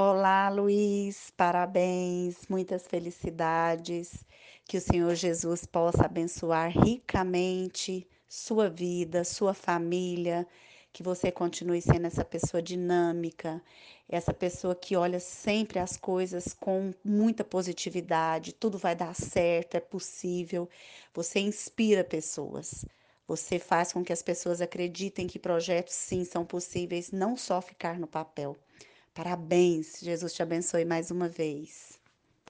Olá, Luiz, parabéns, muitas felicidades. Que o Senhor Jesus possa abençoar ricamente sua vida, sua família, que você continue sendo essa pessoa dinâmica, essa pessoa que olha sempre as coisas com muita positividade, tudo vai dar certo, é possível. Você inspira pessoas. Você faz com que as pessoas acreditem que projetos sim são possíveis, não só ficar no papel. Parabéns, Jesus te abençoe mais uma vez.